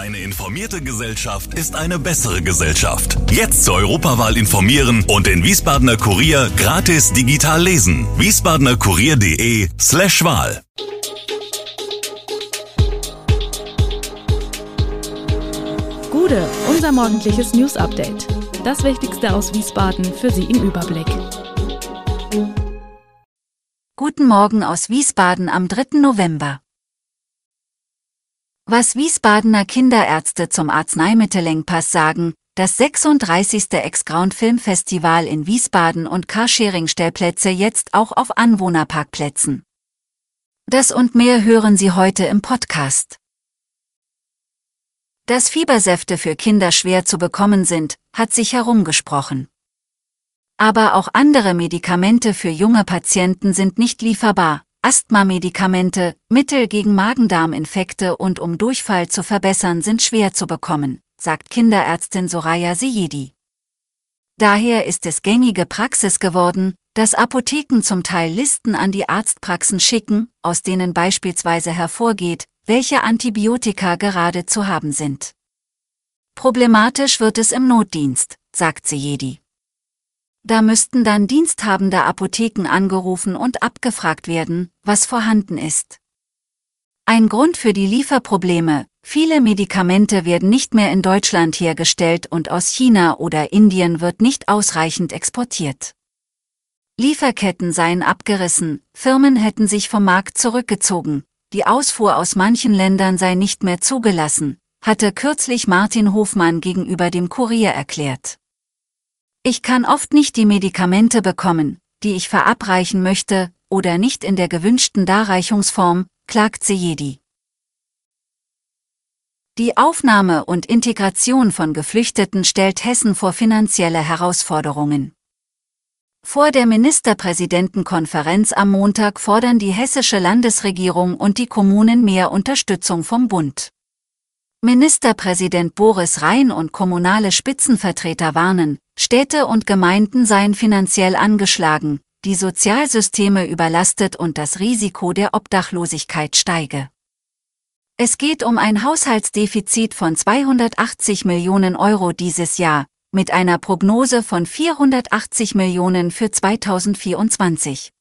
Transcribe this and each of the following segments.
Eine informierte Gesellschaft ist eine bessere Gesellschaft. Jetzt zur Europawahl informieren und den Wiesbadener Kurier gratis digital lesen. wiesbadenerkurier.de slash Wahl. Gude, unser morgendliches News Update. Das Wichtigste aus Wiesbaden für Sie im Überblick. Guten Morgen aus Wiesbaden am 3. November. Was Wiesbadener Kinderärzte zum Arzneimittelengpass sagen, das 36. Ex-Ground Filmfestival in Wiesbaden und Carsharing-Stellplätze jetzt auch auf Anwohnerparkplätzen. Das und mehr hören Sie heute im Podcast. Dass Fiebersäfte für Kinder schwer zu bekommen sind, hat sich herumgesprochen. Aber auch andere Medikamente für junge Patienten sind nicht lieferbar. Asthma-Medikamente, Mittel gegen Magen-Darm-Infekte und um Durchfall zu verbessern sind schwer zu bekommen, sagt Kinderärztin Soraya Seyedi. Daher ist es gängige Praxis geworden, dass Apotheken zum Teil Listen an die Arztpraxen schicken, aus denen beispielsweise hervorgeht, welche Antibiotika gerade zu haben sind. Problematisch wird es im Notdienst, sagt Seyedi. Da müssten dann diensthabende Apotheken angerufen und abgefragt werden, was vorhanden ist. Ein Grund für die Lieferprobleme, viele Medikamente werden nicht mehr in Deutschland hergestellt und aus China oder Indien wird nicht ausreichend exportiert. Lieferketten seien abgerissen, Firmen hätten sich vom Markt zurückgezogen, die Ausfuhr aus manchen Ländern sei nicht mehr zugelassen, hatte kürzlich Martin Hofmann gegenüber dem Kurier erklärt. Ich kann oft nicht die Medikamente bekommen, die ich verabreichen möchte, oder nicht in der gewünschten Darreichungsform, klagt Seyedi. Die Aufnahme und Integration von Geflüchteten stellt Hessen vor finanzielle Herausforderungen. Vor der Ministerpräsidentenkonferenz am Montag fordern die hessische Landesregierung und die Kommunen mehr Unterstützung vom Bund. Ministerpräsident Boris Rhein und kommunale Spitzenvertreter warnen, Städte und Gemeinden seien finanziell angeschlagen, die Sozialsysteme überlastet und das Risiko der Obdachlosigkeit steige. Es geht um ein Haushaltsdefizit von 280 Millionen Euro dieses Jahr, mit einer Prognose von 480 Millionen für 2024.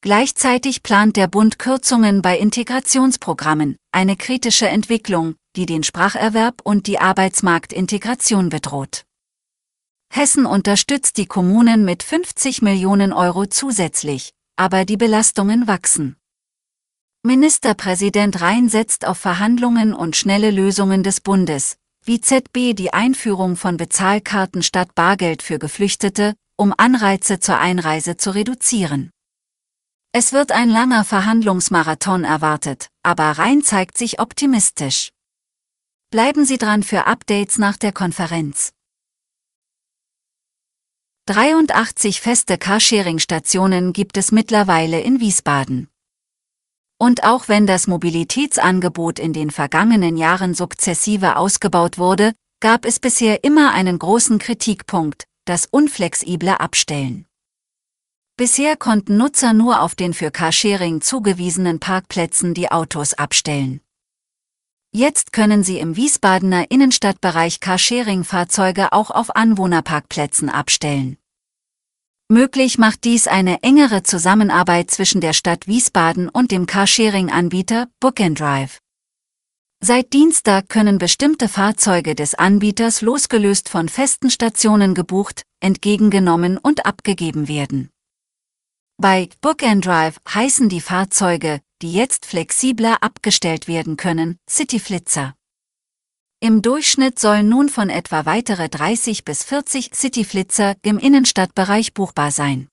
Gleichzeitig plant der Bund Kürzungen bei Integrationsprogrammen, eine kritische Entwicklung, die den Spracherwerb und die Arbeitsmarktintegration bedroht. Hessen unterstützt die Kommunen mit 50 Millionen Euro zusätzlich, aber die Belastungen wachsen. Ministerpräsident Rhein setzt auf Verhandlungen und schnelle Lösungen des Bundes, wie ZB die Einführung von Bezahlkarten statt Bargeld für Geflüchtete, um Anreize zur Einreise zu reduzieren. Es wird ein langer Verhandlungsmarathon erwartet, aber Rhein zeigt sich optimistisch. Bleiben Sie dran für Updates nach der Konferenz. 83 feste Carsharing-Stationen gibt es mittlerweile in Wiesbaden. Und auch wenn das Mobilitätsangebot in den vergangenen Jahren sukzessive ausgebaut wurde, gab es bisher immer einen großen Kritikpunkt, das unflexible Abstellen. Bisher konnten Nutzer nur auf den für Carsharing zugewiesenen Parkplätzen die Autos abstellen. Jetzt können sie im Wiesbadener Innenstadtbereich Carsharing-Fahrzeuge auch auf Anwohnerparkplätzen abstellen. Möglich macht dies eine engere Zusammenarbeit zwischen der Stadt Wiesbaden und dem Carsharing-Anbieter Book Drive. Seit Dienstag können bestimmte Fahrzeuge des Anbieters losgelöst von festen Stationen gebucht, entgegengenommen und abgegeben werden. Bei Book Drive heißen die Fahrzeuge, die jetzt flexibler abgestellt werden können, Cityflitzer. Im Durchschnitt sollen nun von etwa weitere 30 bis 40 Cityflitzer im Innenstadtbereich buchbar sein.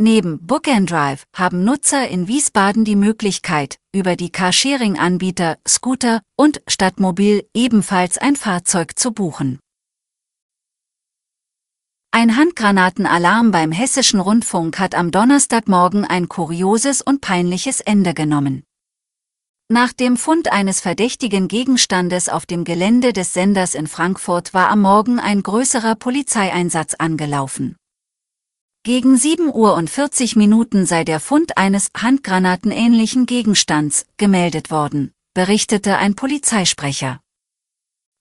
Neben Book and Drive haben Nutzer in Wiesbaden die Möglichkeit, über die Carsharing-Anbieter Scooter und Stadtmobil ebenfalls ein Fahrzeug zu buchen. Ein Handgranatenalarm beim Hessischen Rundfunk hat am Donnerstagmorgen ein kurioses und peinliches Ende genommen. Nach dem Fund eines verdächtigen Gegenstandes auf dem Gelände des Senders in Frankfurt war am Morgen ein größerer Polizeieinsatz angelaufen. Gegen 7 Uhr und 40 Minuten sei der Fund eines handgranatenähnlichen Gegenstands gemeldet worden, berichtete ein Polizeisprecher.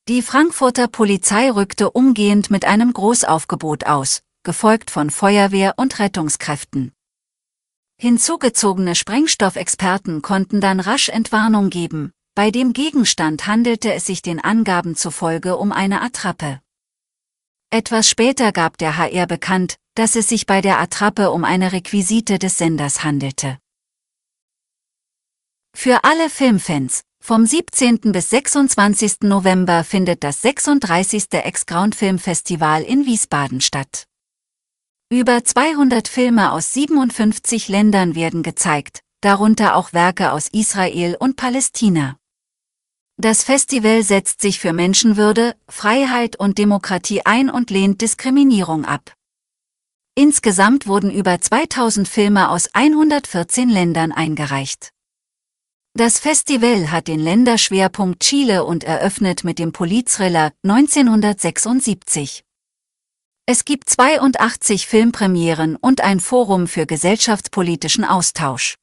Die Frankfurter Polizei rückte umgehend mit einem Großaufgebot aus, gefolgt von Feuerwehr und Rettungskräften. Hinzugezogene Sprengstoffexperten konnten dann rasch Entwarnung geben, bei dem Gegenstand handelte es sich den Angaben zufolge um eine Attrappe. Etwas später gab der HR bekannt, dass es sich bei der Attrappe um eine Requisite des Senders handelte. Für alle Filmfans, vom 17. bis 26. November findet das 36. Ex-Ground Filmfestival in Wiesbaden statt. Über 200 Filme aus 57 Ländern werden gezeigt, darunter auch Werke aus Israel und Palästina. Das Festival setzt sich für Menschenwürde, Freiheit und Demokratie ein und lehnt Diskriminierung ab. Insgesamt wurden über 2000 Filme aus 114 Ländern eingereicht. Das Festival hat den Länderschwerpunkt Chile und eröffnet mit dem Polizthriller 1976. Es gibt 82 Filmpremieren und ein Forum für gesellschaftspolitischen Austausch.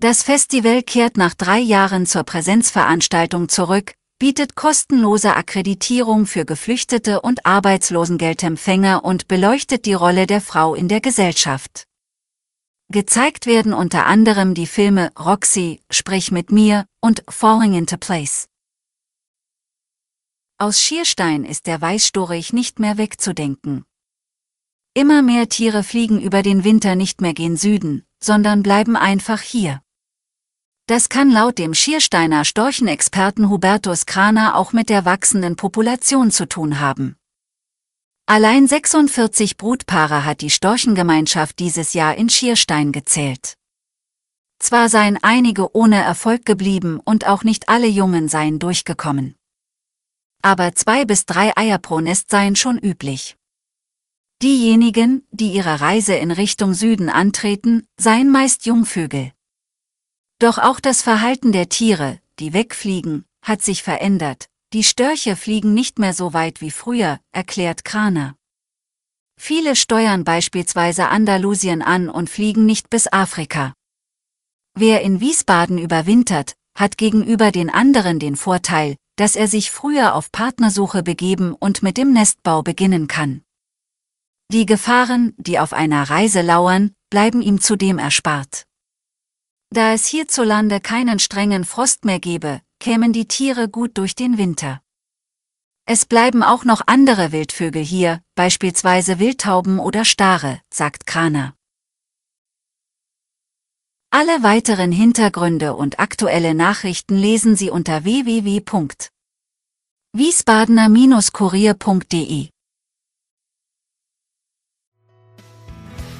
Das Festival kehrt nach drei Jahren zur Präsenzveranstaltung zurück, bietet kostenlose Akkreditierung für Geflüchtete und Arbeitslosengeldempfänger und beleuchtet die Rolle der Frau in der Gesellschaft. Gezeigt werden unter anderem die Filme Roxy, Sprich mit mir und Falling into Place. Aus Schierstein ist der Weißstorich nicht mehr wegzudenken. Immer mehr Tiere fliegen über den Winter nicht mehr gen Süden, sondern bleiben einfach hier. Das kann laut dem Schiersteiner Storchenexperten Hubertus Kraner auch mit der wachsenden Population zu tun haben. Allein 46 Brutpaare hat die Storchengemeinschaft dieses Jahr in Schierstein gezählt. Zwar seien einige ohne Erfolg geblieben und auch nicht alle Jungen seien durchgekommen. Aber zwei bis drei Eier pro Nest seien schon üblich. Diejenigen, die ihre Reise in Richtung Süden antreten, seien meist Jungvögel. Doch auch das Verhalten der Tiere, die wegfliegen, hat sich verändert, die Störche fliegen nicht mehr so weit wie früher, erklärt Kraner. Viele steuern beispielsweise Andalusien an und fliegen nicht bis Afrika. Wer in Wiesbaden überwintert, hat gegenüber den anderen den Vorteil, dass er sich früher auf Partnersuche begeben und mit dem Nestbau beginnen kann. Die Gefahren, die auf einer Reise lauern, bleiben ihm zudem erspart. Da es hierzulande keinen strengen Frost mehr gebe, kämen die Tiere gut durch den Winter. Es bleiben auch noch andere Wildvögel hier, beispielsweise Wildtauben oder Stare, sagt Kraner. Alle weiteren Hintergründe und aktuelle Nachrichten lesen Sie unter www.wiesbadener-kurier.de.